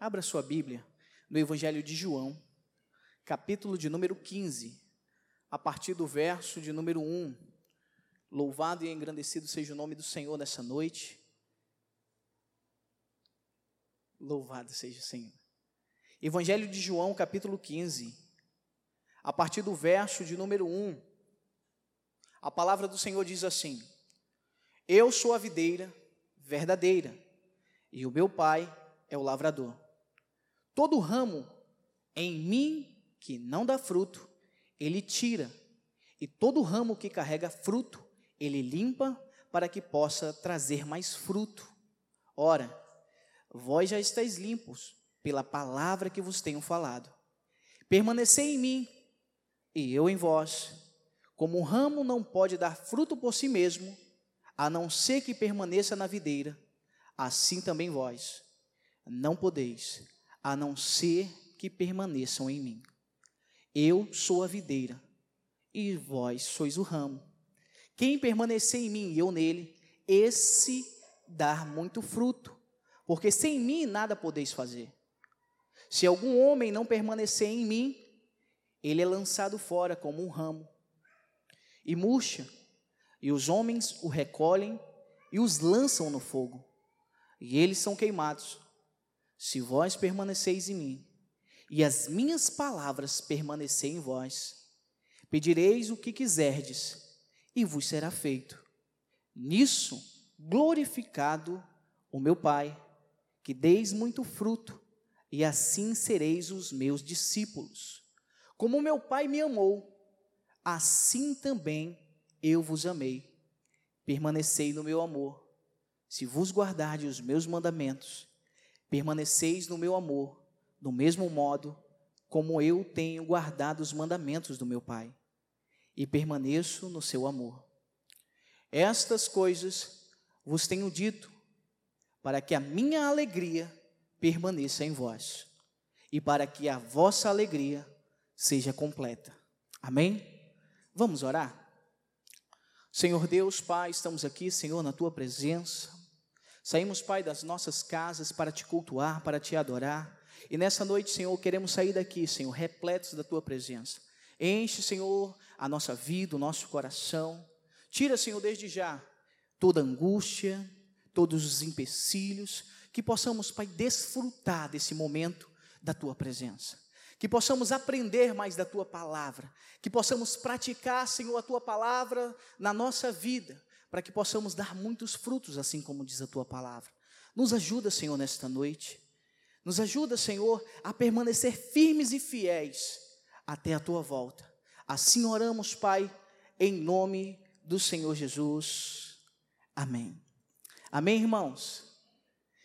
Abra sua Bíblia no Evangelho de João, capítulo de número 15, a partir do verso de número 1. Louvado e engrandecido seja o nome do Senhor nessa noite. Louvado seja o Senhor. Evangelho de João, capítulo 15, a partir do verso de número 1. A palavra do Senhor diz assim: Eu sou a videira verdadeira, e o meu pai é o lavrador. Todo ramo em mim que não dá fruto, ele tira, e todo ramo que carrega fruto, ele limpa para que possa trazer mais fruto. Ora, vós já estáis limpos pela palavra que vos tenho falado. Permanecei em mim e eu em vós. Como o ramo não pode dar fruto por si mesmo, a não ser que permaneça na videira, assim também vós não podeis, a não ser que permaneçam em mim. Eu sou a videira, e vós sois o ramo. Quem permanecer em mim e eu nele, esse dar muito fruto, porque sem mim nada podeis fazer. Se algum homem não permanecer em mim, ele é lançado fora como um ramo e murcha, e os homens o recolhem e os lançam no fogo, e eles são queimados. Se vós permaneceis em mim, e as minhas palavras permanecerem em vós, pedireis o que quiserdes, e vos será feito. Nisso glorificado o meu Pai, que deis muito fruto, e assim sereis os meus discípulos. Como meu Pai me amou, assim também eu vos amei. Permanecei no meu amor. Se vos guardardes os meus mandamentos, Permaneceis no meu amor, do mesmo modo como eu tenho guardado os mandamentos do meu Pai, e permaneço no seu amor. Estas coisas vos tenho dito, para que a minha alegria permaneça em vós, e para que a vossa alegria seja completa. Amém? Vamos orar? Senhor Deus, Pai, estamos aqui, Senhor, na tua presença. Saímos, Pai, das nossas casas para te cultuar, para te adorar. E nessa noite, Senhor, queremos sair daqui, Senhor, repletos da tua presença. Enche, Senhor, a nossa vida, o nosso coração. Tira, Senhor, desde já toda angústia, todos os empecilhos, que possamos, Pai, desfrutar desse momento da tua presença. Que possamos aprender mais da tua palavra, que possamos praticar, Senhor, a tua palavra na nossa vida, para que possamos dar muitos frutos, assim como diz a tua palavra. Nos ajuda, Senhor, nesta noite. Nos ajuda, Senhor, a permanecer firmes e fiéis até a tua volta. Assim oramos, Pai, em nome do Senhor Jesus. Amém. Amém, irmãos?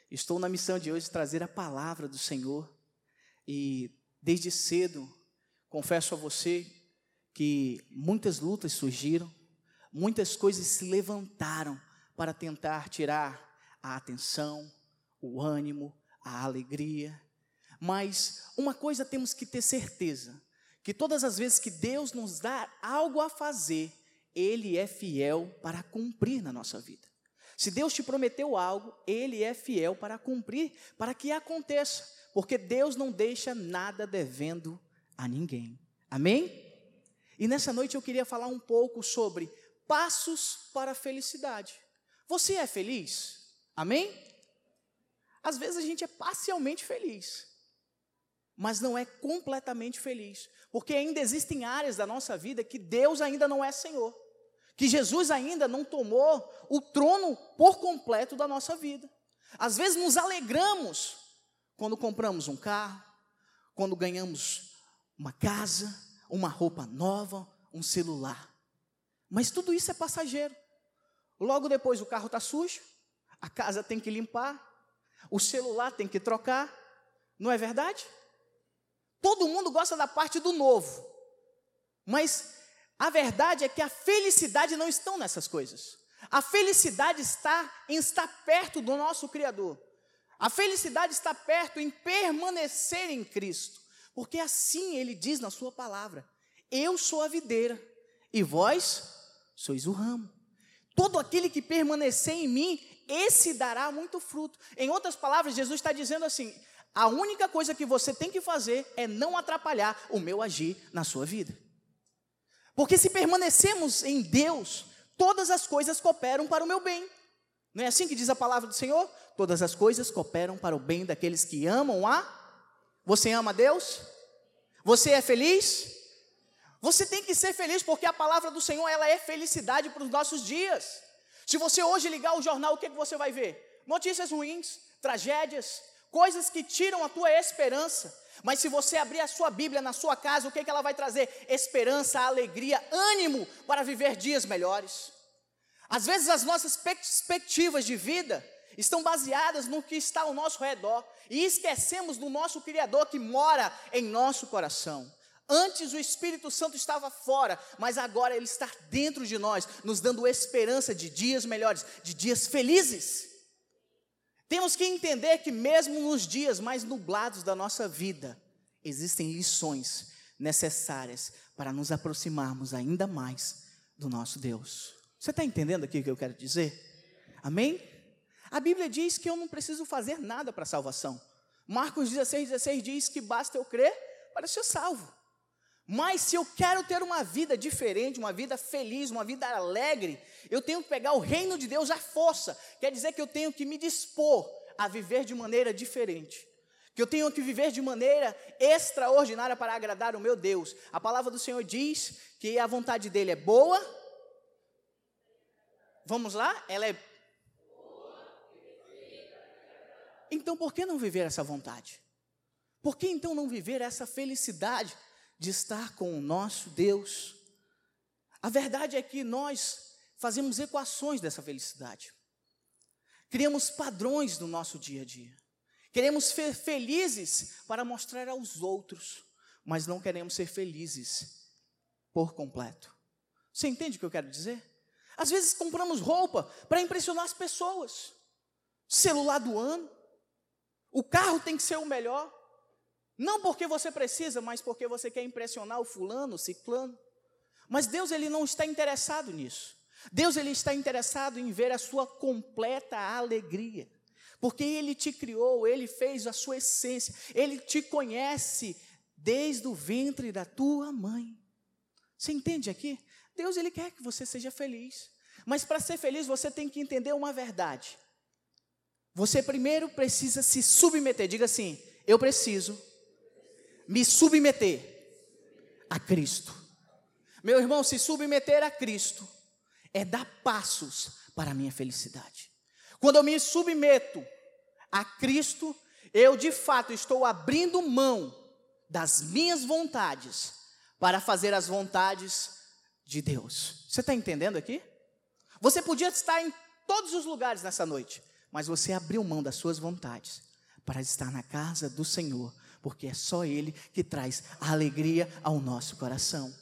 Estou na missão de hoje trazer a palavra do Senhor e desde cedo confesso a você que muitas lutas surgiram, muitas coisas se levantaram para tentar tirar a atenção, o ânimo, a alegria. Mas uma coisa temos que ter certeza: que todas as vezes que Deus nos dá algo a fazer, Ele é fiel para cumprir na nossa vida. Se Deus te prometeu algo, Ele é fiel para cumprir, para que aconteça, porque Deus não deixa nada devendo a ninguém. Amém? E nessa noite eu queria falar um pouco sobre passos para a felicidade. Você é feliz? Amém? Às vezes a gente é parcialmente feliz, mas não é completamente feliz, porque ainda existem áreas da nossa vida que Deus ainda não é Senhor, que Jesus ainda não tomou o trono por completo da nossa vida. Às vezes nos alegramos quando compramos um carro, quando ganhamos uma casa, uma roupa nova, um celular. Mas tudo isso é passageiro. Logo depois o carro está sujo, a casa tem que limpar, o celular tem que trocar, não é verdade? Todo mundo gosta da parte do novo, mas a verdade é que a felicidade não está nessas coisas. A felicidade está em estar perto do nosso Criador. A felicidade está perto em permanecer em Cristo, porque assim ele diz na sua palavra: Eu sou a videira e vós sois o ramo. Todo aquele que permanecer em mim, esse dará muito fruto. Em outras palavras, Jesus está dizendo assim: a única coisa que você tem que fazer é não atrapalhar o meu agir na sua vida. Porque se permanecemos em Deus, todas as coisas cooperam para o meu bem. Não é assim que diz a palavra do Senhor? Todas as coisas cooperam para o bem daqueles que amam a. Você ama Deus? Você é feliz? Você tem que ser feliz porque a palavra do Senhor ela é felicidade para os nossos dias. Se você hoje ligar o jornal, o que, que você vai ver? Notícias ruins, tragédias, coisas que tiram a tua esperança. Mas se você abrir a sua Bíblia na sua casa, o que, que ela vai trazer? Esperança, alegria, ânimo para viver dias melhores. Às vezes as nossas perspectivas de vida estão baseadas no que está ao nosso redor e esquecemos do nosso Criador que mora em nosso coração. Antes o Espírito Santo estava fora, mas agora ele está dentro de nós, nos dando esperança de dias melhores, de dias felizes. Temos que entender que, mesmo nos dias mais nublados da nossa vida, existem lições necessárias para nos aproximarmos ainda mais do nosso Deus. Você está entendendo aqui o que eu quero dizer? Amém? A Bíblia diz que eu não preciso fazer nada para a salvação. Marcos 16, 16 diz que basta eu crer para ser salvo. Mas se eu quero ter uma vida diferente, uma vida feliz, uma vida alegre, eu tenho que pegar o reino de Deus à força. Quer dizer que eu tenho que me dispor a viver de maneira diferente. Que eu tenho que viver de maneira extraordinária para agradar o meu Deus. A palavra do Senhor diz que a vontade dele é boa, Vamos lá? Ela é. Então por que não viver essa vontade? Por que então não viver essa felicidade de estar com o nosso Deus? A verdade é que nós fazemos equações dessa felicidade. Criamos padrões no nosso dia a dia. Queremos ser felizes para mostrar aos outros, mas não queremos ser felizes por completo. Você entende o que eu quero dizer? Às vezes compramos roupa para impressionar as pessoas. Celular do ano. O carro tem que ser o melhor. Não porque você precisa, mas porque você quer impressionar o fulano, o ciclano. Mas Deus ele não está interessado nisso. Deus ele está interessado em ver a sua completa alegria. Porque ele te criou, ele fez a sua essência, ele te conhece desde o ventre da tua mãe. Você entende aqui? Deus ele quer que você seja feliz. Mas para ser feliz você tem que entender uma verdade. Você primeiro precisa se submeter. Diga assim: eu preciso me submeter a Cristo. Meu irmão, se submeter a Cristo é dar passos para a minha felicidade. Quando eu me submeto a Cristo, eu de fato estou abrindo mão das minhas vontades para fazer as vontades de Deus. Você está entendendo aqui? Você podia estar em todos os lugares nessa noite, mas você abriu mão das suas vontades para estar na casa do Senhor, porque é só Ele que traz a alegria ao nosso coração.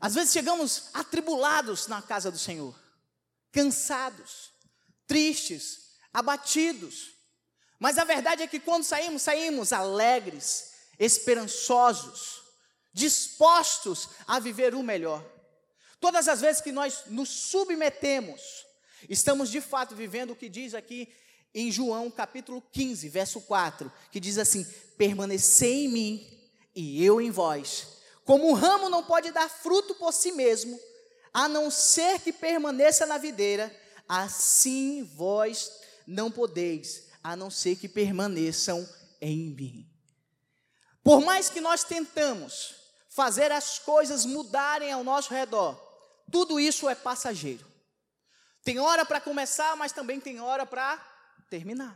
Às vezes chegamos atribulados na casa do Senhor, cansados, tristes, abatidos, mas a verdade é que quando saímos, saímos alegres, esperançosos, dispostos a viver o melhor. Todas as vezes que nós nos submetemos, estamos de fato vivendo o que diz aqui em João capítulo 15, verso 4, que diz assim: Permanecei em mim e eu em vós. Como um ramo não pode dar fruto por si mesmo, a não ser que permaneça na videira, assim vós não podeis, a não ser que permaneçam em mim. Por mais que nós tentamos fazer as coisas mudarem ao nosso redor, tudo isso é passageiro. Tem hora para começar, mas também tem hora para terminar.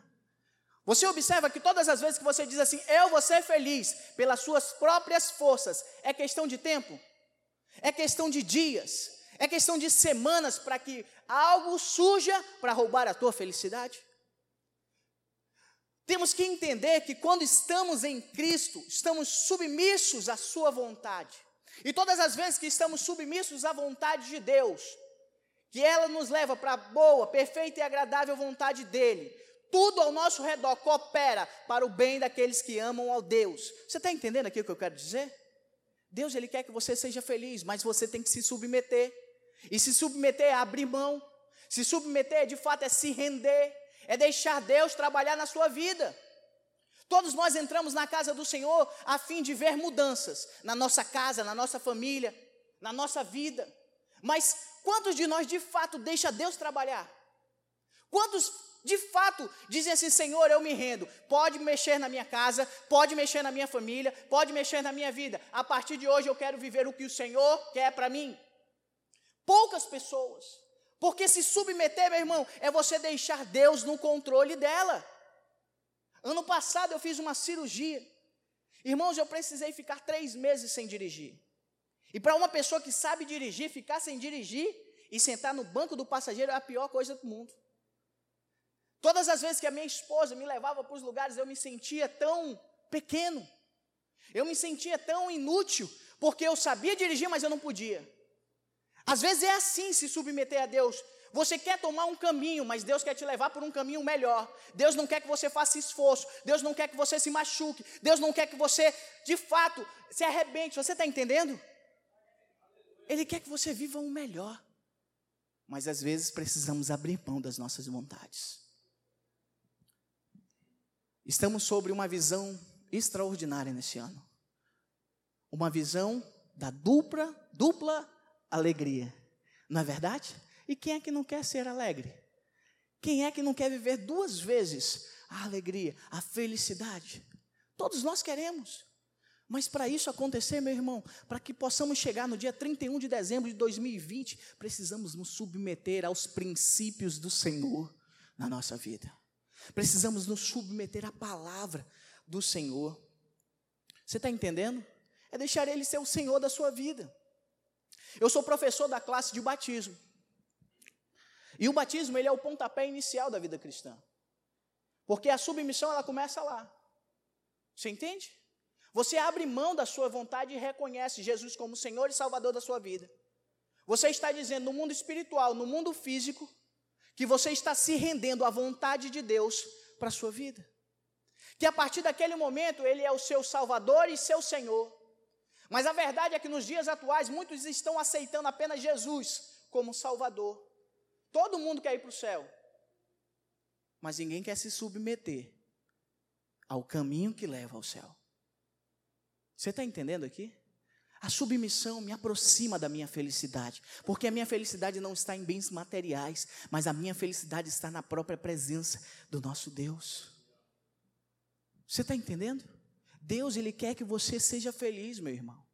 Você observa que todas as vezes que você diz assim, eu vou ser feliz pelas suas próprias forças, é questão de tempo, é questão de dias, é questão de semanas para que algo surja para roubar a tua felicidade. Temos que entender que quando estamos em Cristo, estamos submissos à Sua vontade. E todas as vezes que estamos submissos à vontade de Deus, que ela nos leva para a boa, perfeita e agradável vontade dEle, tudo ao nosso redor coopera para o bem daqueles que amam ao Deus. Você está entendendo aqui o que eu quero dizer? Deus ele quer que você seja feliz, mas você tem que se submeter. E se submeter é abrir mão. Se submeter, de fato, é se render é deixar Deus trabalhar na sua vida. Todos nós entramos na casa do Senhor a fim de ver mudanças na nossa casa, na nossa família, na nossa vida. Mas quantos de nós de fato deixa Deus trabalhar? Quantos de fato dizem assim: Senhor, eu me rendo. Pode mexer na minha casa, pode mexer na minha família, pode mexer na minha vida. A partir de hoje eu quero viver o que o Senhor quer para mim. Poucas pessoas, porque se submeter, meu irmão, é você deixar Deus no controle dela. Ano passado eu fiz uma cirurgia. Irmãos, eu precisei ficar três meses sem dirigir. E para uma pessoa que sabe dirigir, ficar sem dirigir e sentar no banco do passageiro é a pior coisa do mundo. Todas as vezes que a minha esposa me levava para os lugares, eu me sentia tão pequeno. Eu me sentia tão inútil, porque eu sabia dirigir, mas eu não podia. Às vezes é assim se submeter a Deus. Você quer tomar um caminho, mas Deus quer te levar por um caminho melhor. Deus não quer que você faça esforço. Deus não quer que você se machuque. Deus não quer que você, de fato, se arrebente. Você está entendendo? Ele quer que você viva um melhor. Mas às vezes precisamos abrir mão das nossas vontades. Estamos sobre uma visão extraordinária nesse ano. Uma visão da dupla, dupla alegria. Não é verdade? E quem é que não quer ser alegre? Quem é que não quer viver duas vezes a alegria, a felicidade? Todos nós queremos. Mas para isso acontecer, meu irmão, para que possamos chegar no dia 31 de dezembro de 2020, precisamos nos submeter aos princípios do Senhor na nossa vida. Precisamos nos submeter à palavra do Senhor. Você está entendendo? É deixar Ele ser o Senhor da sua vida. Eu sou professor da classe de batismo. E o batismo, ele é o pontapé inicial da vida cristã. Porque a submissão, ela começa lá. Você entende? Você abre mão da sua vontade e reconhece Jesus como Senhor e Salvador da sua vida. Você está dizendo no mundo espiritual, no mundo físico, que você está se rendendo à vontade de Deus para a sua vida. Que a partir daquele momento ele é o seu Salvador e seu Senhor. Mas a verdade é que nos dias atuais muitos estão aceitando apenas Jesus como Salvador. Todo mundo quer ir para o céu. Mas ninguém quer se submeter ao caminho que leva ao céu. Você está entendendo aqui? A submissão me aproxima da minha felicidade, porque a minha felicidade não está em bens materiais, mas a minha felicidade está na própria presença do nosso Deus. Você está entendendo? Deus, Ele quer que você seja feliz, meu irmão.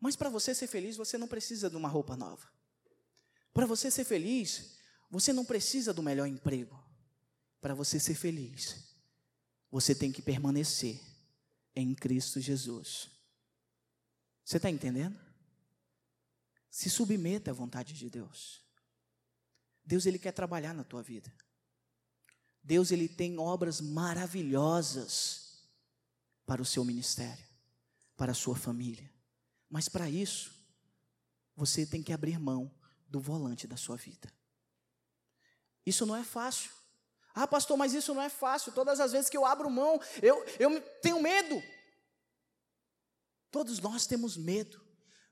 Mas para você ser feliz, você não precisa de uma roupa nova. Para você ser feliz, você não precisa do melhor emprego. Para você ser feliz, você tem que permanecer em Cristo Jesus. Você está entendendo? Se submeta à vontade de Deus. Deus ele quer trabalhar na tua vida. Deus ele tem obras maravilhosas para o seu ministério, para a sua família. Mas para isso, você tem que abrir mão do volante da sua vida. Isso não é fácil. Ah, pastor, mas isso não é fácil. Todas as vezes que eu abro mão, eu, eu tenho medo. Todos nós temos medo.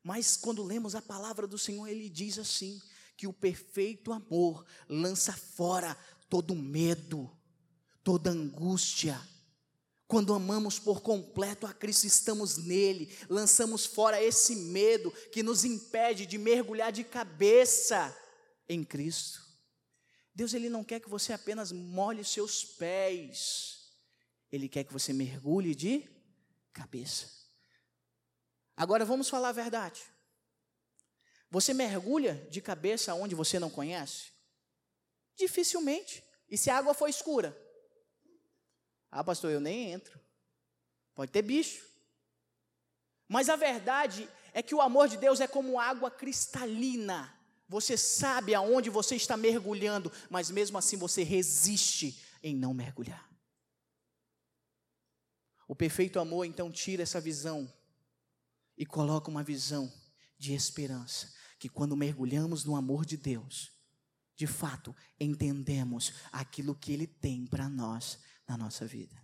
Mas quando lemos a palavra do Senhor, ele diz assim: que o perfeito amor lança fora todo medo, toda angústia. Quando amamos por completo a Cristo, estamos nele, lançamos fora esse medo que nos impede de mergulhar de cabeça em Cristo. Deus ele não quer que você apenas molhe seus pés. Ele quer que você mergulhe de cabeça. Agora vamos falar a verdade. Você mergulha de cabeça onde você não conhece? Dificilmente. E se a água for escura? Ah, pastor, eu nem entro. Pode ter bicho. Mas a verdade é que o amor de Deus é como água cristalina. Você sabe aonde você está mergulhando, mas mesmo assim você resiste em não mergulhar. O perfeito amor então tira essa visão e coloca uma visão de esperança, que quando mergulhamos no amor de Deus, de fato entendemos aquilo que Ele tem para nós na nossa vida.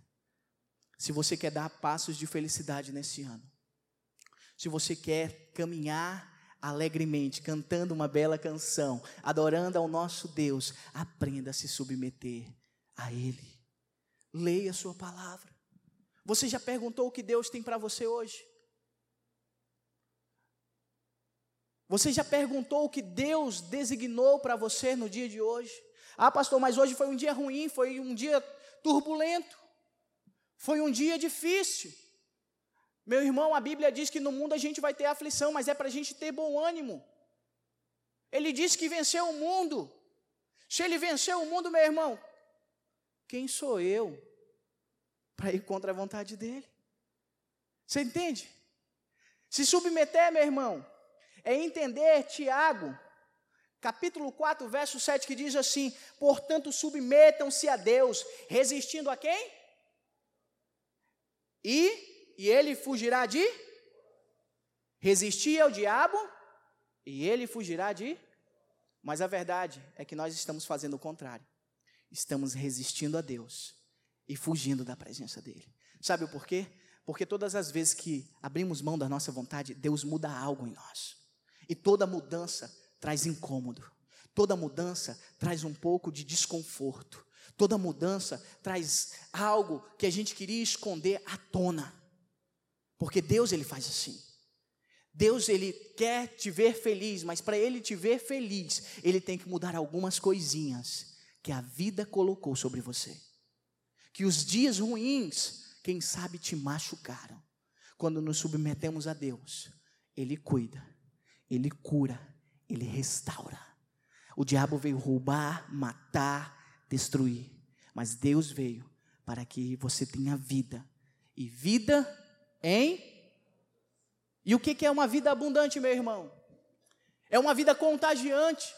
Se você quer dar passos de felicidade nesse ano, se você quer caminhar alegremente, cantando uma bela canção, adorando ao nosso Deus, aprenda a se submeter a Ele. Leia a Sua palavra. Você já perguntou o que Deus tem para você hoje? Você já perguntou o que Deus designou para você no dia de hoje? Ah, pastor, mas hoje foi um dia ruim, foi um dia turbulento, foi um dia difícil. Meu irmão, a Bíblia diz que no mundo a gente vai ter aflição, mas é para a gente ter bom ânimo. Ele diz que venceu o mundo. Se ele venceu o mundo, meu irmão, quem sou eu para ir contra a vontade dele? Você entende? Se submeter, meu irmão, é entender Tiago, capítulo 4, verso 7, que diz assim: Portanto, submetam-se a Deus, resistindo a quem? E, e ele fugirá de? Resistir ao diabo, e ele fugirá de? Mas a verdade é que nós estamos fazendo o contrário. Estamos resistindo a Deus e fugindo da presença dele. Sabe o porquê? Porque todas as vezes que abrimos mão da nossa vontade, Deus muda algo em nós. E toda mudança traz incômodo. Toda mudança traz um pouco de desconforto. Toda mudança traz algo que a gente queria esconder à tona. Porque Deus ele faz assim. Deus ele quer te ver feliz, mas para ele te ver feliz, ele tem que mudar algumas coisinhas que a vida colocou sobre você. Que os dias ruins, quem sabe te machucaram. Quando nos submetemos a Deus, ele cuida ele cura, ele restaura. O diabo veio roubar, matar, destruir, mas Deus veio para que você tenha vida e vida em. E o que é uma vida abundante, meu irmão? É uma vida contagiante.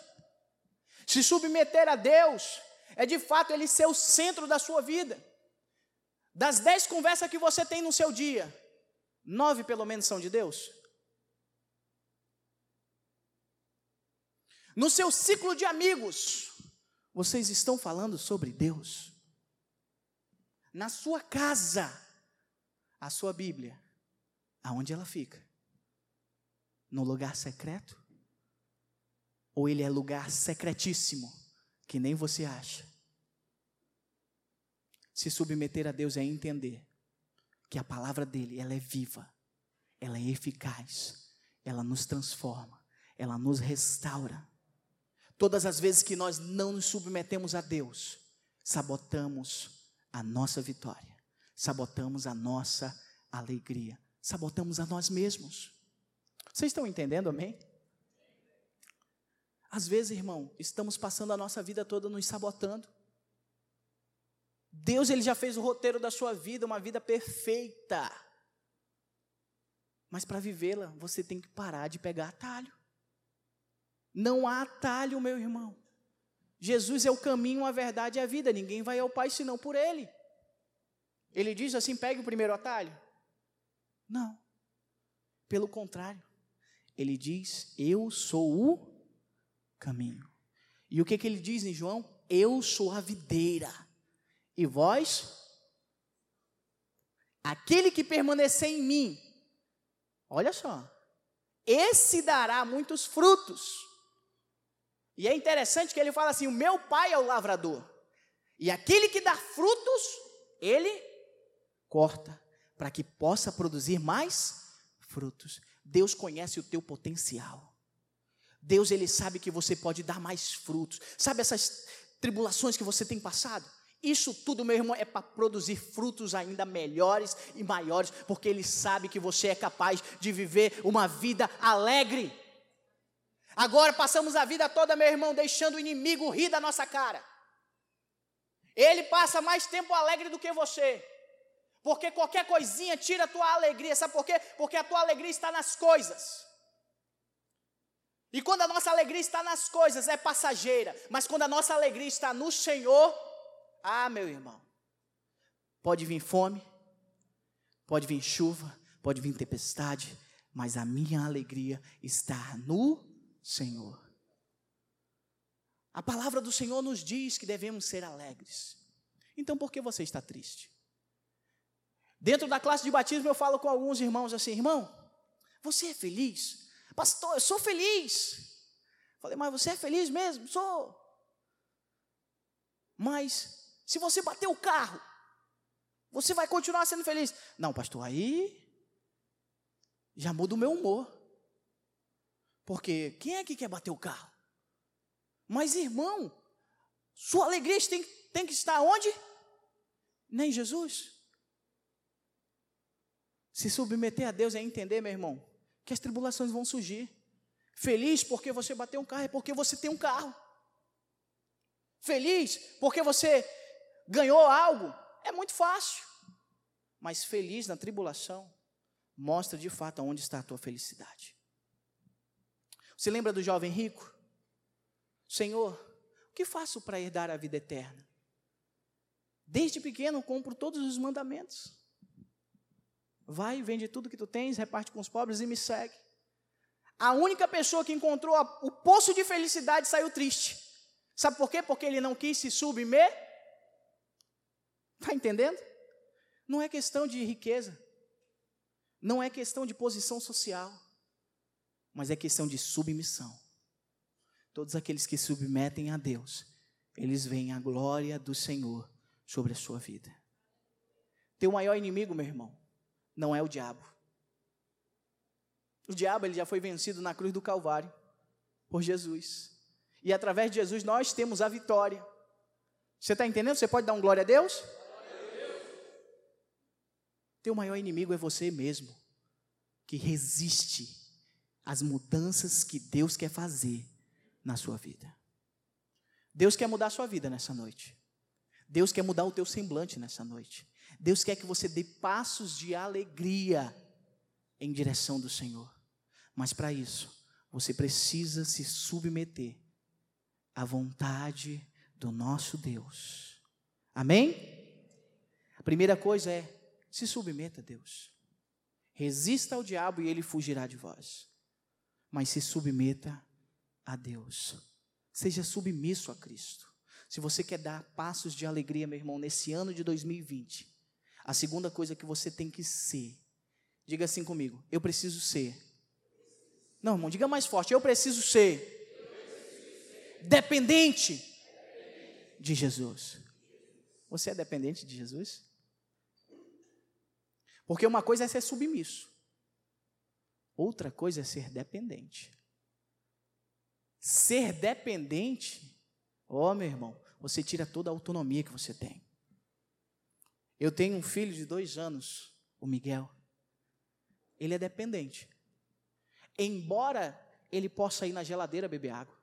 Se submeter a Deus é de fato Ele ser o centro da sua vida. Das dez conversas que você tem no seu dia, nove pelo menos são de Deus. No seu ciclo de amigos, vocês estão falando sobre Deus. Na sua casa, a sua Bíblia, aonde ela fica? No lugar secreto? Ou ele é lugar secretíssimo, que nem você acha? Se submeter a Deus é entender que a palavra dele, ela é viva, ela é eficaz, ela nos transforma, ela nos restaura. Todas as vezes que nós não nos submetemos a Deus, sabotamos a nossa vitória, sabotamos a nossa alegria, sabotamos a nós mesmos. Vocês estão entendendo, amém? Às vezes, irmão, estamos passando a nossa vida toda nos sabotando. Deus ele já fez o roteiro da sua vida, uma vida perfeita. Mas para vivê-la, você tem que parar de pegar atalho. Não há atalho, meu irmão. Jesus é o caminho, a verdade e a vida. Ninguém vai ao Pai senão por Ele. Ele diz assim: pegue o primeiro atalho. Não. Pelo contrário, ele diz: Eu sou o caminho. E o que, que ele diz em João? Eu sou a videira. E vós? Aquele que permanecer em mim, olha só, esse dará muitos frutos. E é interessante que ele fala assim: o meu pai é o lavrador. E aquele que dá frutos, ele corta, para que possa produzir mais frutos. Deus conhece o teu potencial. Deus ele sabe que você pode dar mais frutos. Sabe essas tribulações que você tem passado? Isso tudo, meu irmão, é para produzir frutos ainda melhores e maiores, porque Ele sabe que você é capaz de viver uma vida alegre. Agora passamos a vida toda, meu irmão, deixando o inimigo rir da nossa cara. Ele passa mais tempo alegre do que você. Porque qualquer coisinha tira a tua alegria. Sabe por quê? Porque a tua alegria está nas coisas. E quando a nossa alegria está nas coisas, é passageira. Mas quando a nossa alegria está no Senhor, ah, meu irmão, pode vir fome, pode vir chuva, pode vir tempestade, mas a minha alegria está no Senhor. A palavra do Senhor nos diz que devemos ser alegres. Então por que você está triste? Dentro da classe de batismo eu falo com alguns irmãos assim: irmão, você é feliz? Pastor, eu sou feliz. Falei, mas você é feliz mesmo? Sou. Mas se você bater o carro Você vai continuar sendo feliz. Não, pastor, aí já muda o meu humor. Porque quem é que quer bater o carro? Mas, irmão, sua alegria tem, tem que estar onde? Nem Jesus. Se submeter a Deus é entender, meu irmão, que as tribulações vão surgir. Feliz porque você bateu um carro, é porque você tem um carro. Feliz porque você ganhou algo, é muito fácil. Mas feliz na tribulação, mostra de fato onde está a tua felicidade. Você lembra do jovem rico? Senhor, o que faço para herdar a vida eterna? Desde pequeno compro todos os mandamentos. Vai, vende tudo que tu tens, reparte com os pobres e me segue. A única pessoa que encontrou o poço de felicidade saiu triste. Sabe por quê? Porque ele não quis se submeter. Está entendendo? Não é questão de riqueza, não é questão de posição social, mas é questão de submissão. Todos aqueles que submetem a Deus, eles veem a glória do Senhor sobre a sua vida. Teu maior inimigo, meu irmão, não é o diabo. O diabo ele já foi vencido na cruz do Calvário por Jesus. E através de Jesus nós temos a vitória. Você está entendendo? Você pode dar um glória a Deus? Teu maior inimigo é você mesmo, que resiste às mudanças que Deus quer fazer na sua vida. Deus quer mudar a sua vida nessa noite. Deus quer mudar o teu semblante nessa noite. Deus quer que você dê passos de alegria em direção do Senhor. Mas para isso, você precisa se submeter à vontade do nosso Deus. Amém? A primeira coisa é se submeta a Deus. Resista ao diabo e ele fugirá de vós. Mas se submeta a Deus. Seja submisso a Cristo. Se você quer dar passos de alegria, meu irmão, nesse ano de 2020, a segunda coisa que você tem que ser, diga assim comigo: eu preciso ser. Não, irmão, diga mais forte: eu preciso ser dependente de Jesus. Você é dependente de Jesus? Porque uma coisa é ser submisso, outra coisa é ser dependente. Ser dependente, ó oh, meu irmão, você tira toda a autonomia que você tem. Eu tenho um filho de dois anos, o Miguel. Ele é dependente. Embora ele possa ir na geladeira beber água,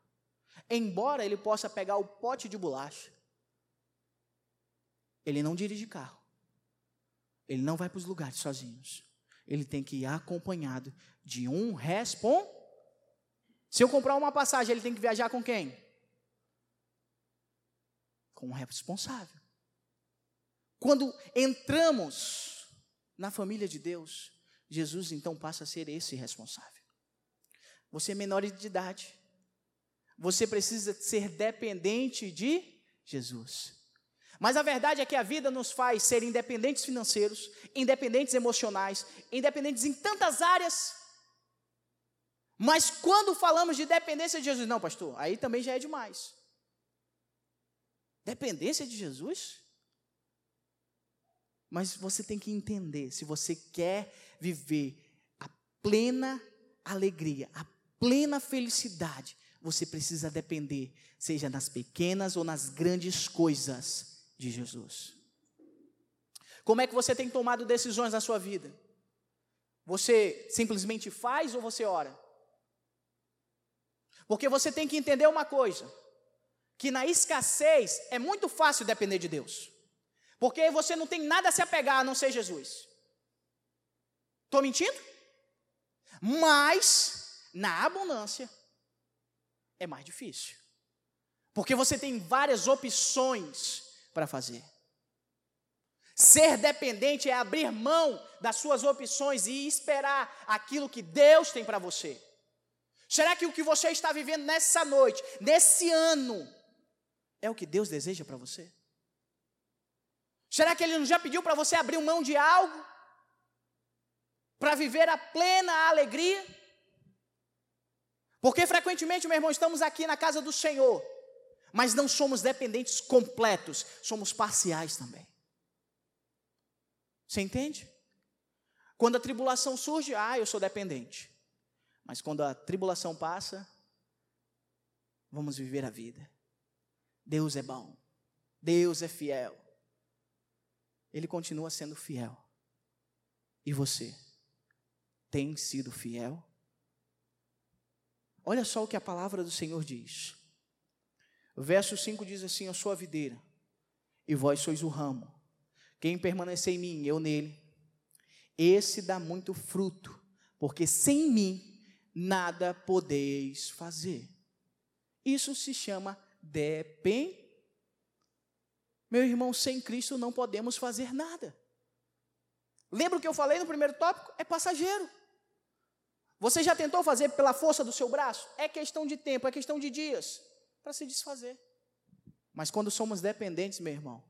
embora ele possa pegar o pote de bolacha, ele não dirige carro. Ele não vai para os lugares sozinhos. Ele tem que ir acompanhado de um respon. Se eu comprar uma passagem, ele tem que viajar com quem? Com um responsável. Quando entramos na família de Deus, Jesus então passa a ser esse responsável. Você é menor de idade. Você precisa ser dependente de Jesus. Mas a verdade é que a vida nos faz ser independentes financeiros, independentes emocionais, independentes em tantas áreas. Mas quando falamos de dependência de Jesus, não, pastor, aí também já é demais. Dependência de Jesus? Mas você tem que entender, se você quer viver a plena alegria, a plena felicidade, você precisa depender, seja nas pequenas ou nas grandes coisas de Jesus. Como é que você tem tomado decisões na sua vida? Você simplesmente faz ou você ora? Porque você tem que entender uma coisa: que na escassez é muito fácil depender de Deus. Porque você não tem nada a se apegar a não ser Jesus. Estou mentindo? Mas, na abundância, é mais difícil. Porque você tem várias opções para fazer. Ser dependente é abrir mão das suas opções e esperar aquilo que Deus tem para você. Será que o que você está vivendo nessa noite, nesse ano, é o que Deus deseja para você? Será que Ele não já pediu para você abrir mão de algo? Para viver a plena alegria? Porque frequentemente, meu irmão, estamos aqui na casa do Senhor mas não somos dependentes completos, somos parciais também. Você entende? Quando a tribulação surge, ah, eu sou dependente. Mas quando a tribulação passa, vamos viver a vida. Deus é bom. Deus é fiel. Ele continua sendo fiel. E você tem sido fiel? Olha só o que a palavra do Senhor diz. O verso 5 diz assim: Eu sou a videira, e vós sois o ramo. Quem permanecer em mim, eu nele, esse dá muito fruto, porque sem mim nada podeis fazer. Isso se chama dependência. Meu irmão, sem Cristo não podemos fazer nada. Lembra o que eu falei no primeiro tópico? É passageiro. Você já tentou fazer pela força do seu braço? É questão de tempo, é questão de dias para se desfazer. Mas quando somos dependentes, meu irmão,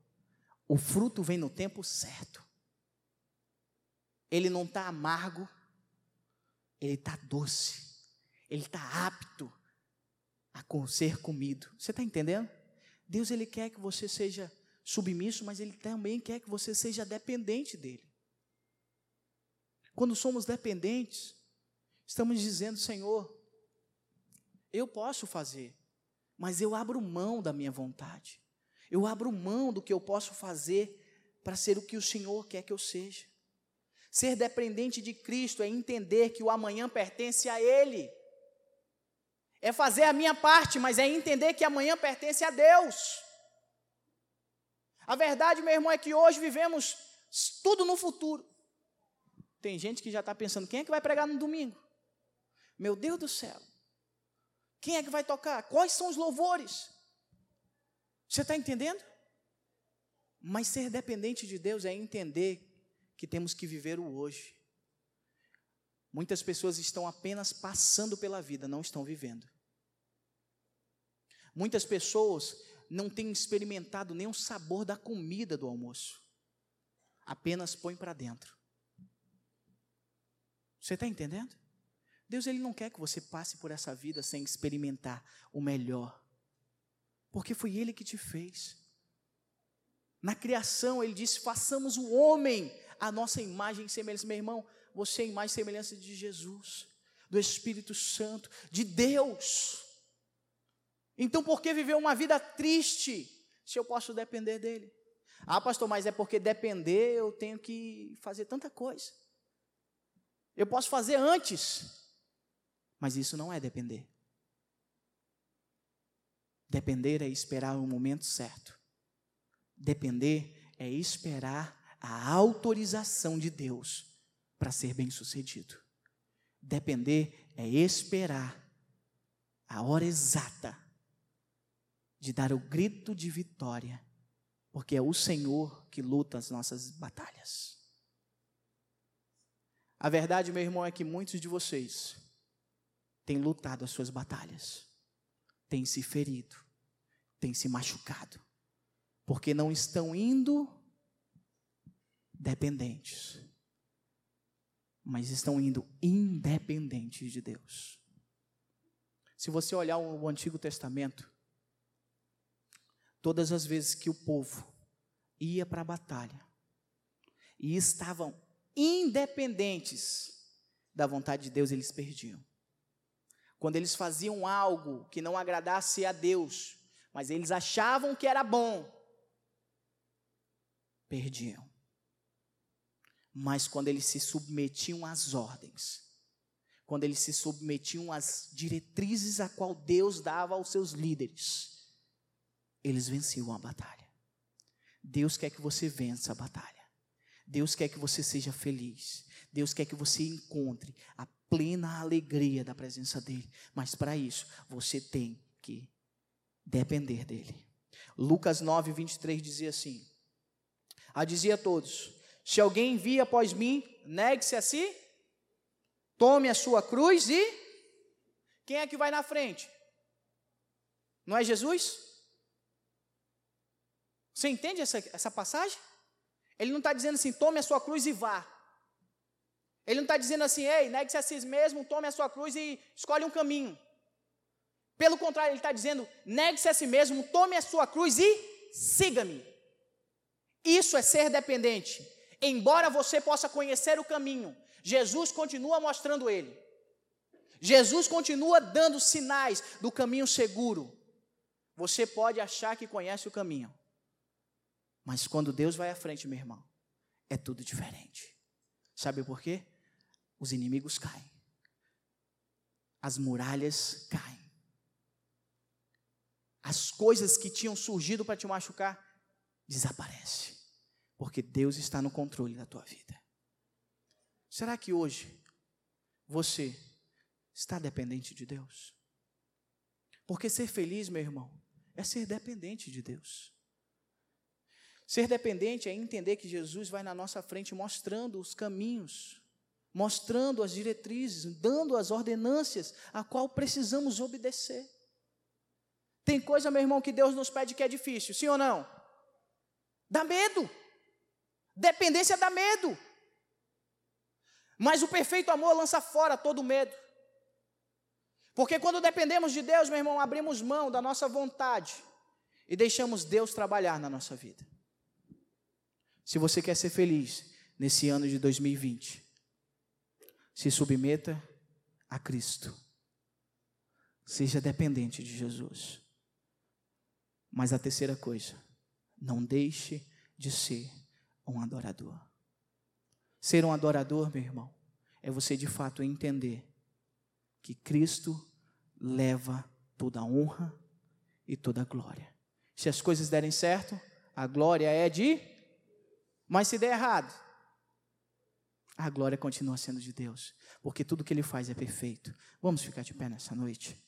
o fruto vem no tempo certo. Ele não está amargo, ele está doce, ele está apto a ser comido. Você está entendendo? Deus ele quer que você seja submisso, mas ele também quer que você seja dependente dele. Quando somos dependentes, estamos dizendo, Senhor, eu posso fazer, mas eu abro mão da minha vontade. Eu abro mão do que eu posso fazer para ser o que o Senhor quer que eu seja. Ser dependente de Cristo é entender que o amanhã pertence a Ele. É fazer a minha parte, mas é entender que amanhã pertence a Deus. A verdade, meu irmão, é que hoje vivemos tudo no futuro. Tem gente que já está pensando: quem é que vai pregar no domingo? Meu Deus do céu. Quem é que vai tocar? Quais são os louvores? Você está entendendo? Mas ser dependente de Deus é entender que temos que viver o hoje. Muitas pessoas estão apenas passando pela vida, não estão vivendo. Muitas pessoas não têm experimentado nem o sabor da comida do almoço, apenas põe para dentro. Você está entendendo? Deus ele não quer que você passe por essa vida sem experimentar o melhor, porque foi Ele que te fez. Na criação, Ele disse: façamos o homem a nossa imagem e semelhança. Meu irmão, você é imagem e semelhança de Jesus, do Espírito Santo, de Deus. Então, por que viver uma vida triste se eu posso depender dEle? Ah, pastor, mas é porque depender eu tenho que fazer tanta coisa. Eu posso fazer antes, mas isso não é depender. Depender é esperar o momento certo. Depender é esperar a autorização de Deus para ser bem-sucedido. Depender é esperar a hora exata de dar o grito de vitória, porque é o Senhor que luta as nossas batalhas. A verdade, meu irmão, é que muitos de vocês têm lutado as suas batalhas, têm se ferido, têm se machucado, porque não estão indo dependentes, mas estão indo independentes de Deus. Se você olhar o Antigo Testamento, todas as vezes que o povo ia para a batalha e estavam independentes da vontade de Deus, eles perdiam. Quando eles faziam algo que não agradasse a Deus, mas eles achavam que era bom, perdiam. Mas quando eles se submetiam às ordens, quando eles se submetiam às diretrizes a qual Deus dava aos seus líderes, eles venciam a batalha. Deus quer que você vença a batalha. Deus quer que você seja feliz. Deus quer que você encontre a plena alegria da presença dEle. Mas para isso, você tem que depender dEle. Lucas 9, 23 dizia assim: A dizia a todos: Se alguém vir após mim, negue-se a si, tome a sua cruz e. Quem é que vai na frente? Não é Jesus? Você entende essa, essa passagem? Ele não está dizendo assim, tome a sua cruz e vá. Ele não está dizendo assim, ei, negue-se a si mesmo, tome a sua cruz e escolhe um caminho. Pelo contrário, ele está dizendo, negue-se a si mesmo, tome a sua cruz e siga-me. Isso é ser dependente. Embora você possa conhecer o caminho, Jesus continua mostrando ele. Jesus continua dando sinais do caminho seguro. Você pode achar que conhece o caminho, mas quando Deus vai à frente, meu irmão, é tudo diferente. Sabe por quê? Os inimigos caem, as muralhas caem, as coisas que tinham surgido para te machucar desaparecem, porque Deus está no controle da tua vida. Será que hoje você está dependente de Deus? Porque ser feliz, meu irmão, é ser dependente de Deus. Ser dependente é entender que Jesus vai na nossa frente mostrando os caminhos, mostrando as diretrizes, dando as ordenâncias a qual precisamos obedecer. Tem coisa, meu irmão, que Deus nos pede que é difícil, sim ou não? Dá medo. Dependência dá medo. Mas o perfeito amor lança fora todo medo. Porque quando dependemos de Deus, meu irmão, abrimos mão da nossa vontade e deixamos Deus trabalhar na nossa vida. Se você quer ser feliz nesse ano de 2020, se submeta a Cristo. Seja dependente de Jesus. Mas a terceira coisa, não deixe de ser um adorador. Ser um adorador, meu irmão, é você de fato entender que Cristo leva toda a honra e toda a glória. Se as coisas derem certo, a glória é de. Mas se der errado, a glória continua sendo de Deus, porque tudo que Ele faz é perfeito. Vamos ficar de pé nessa noite.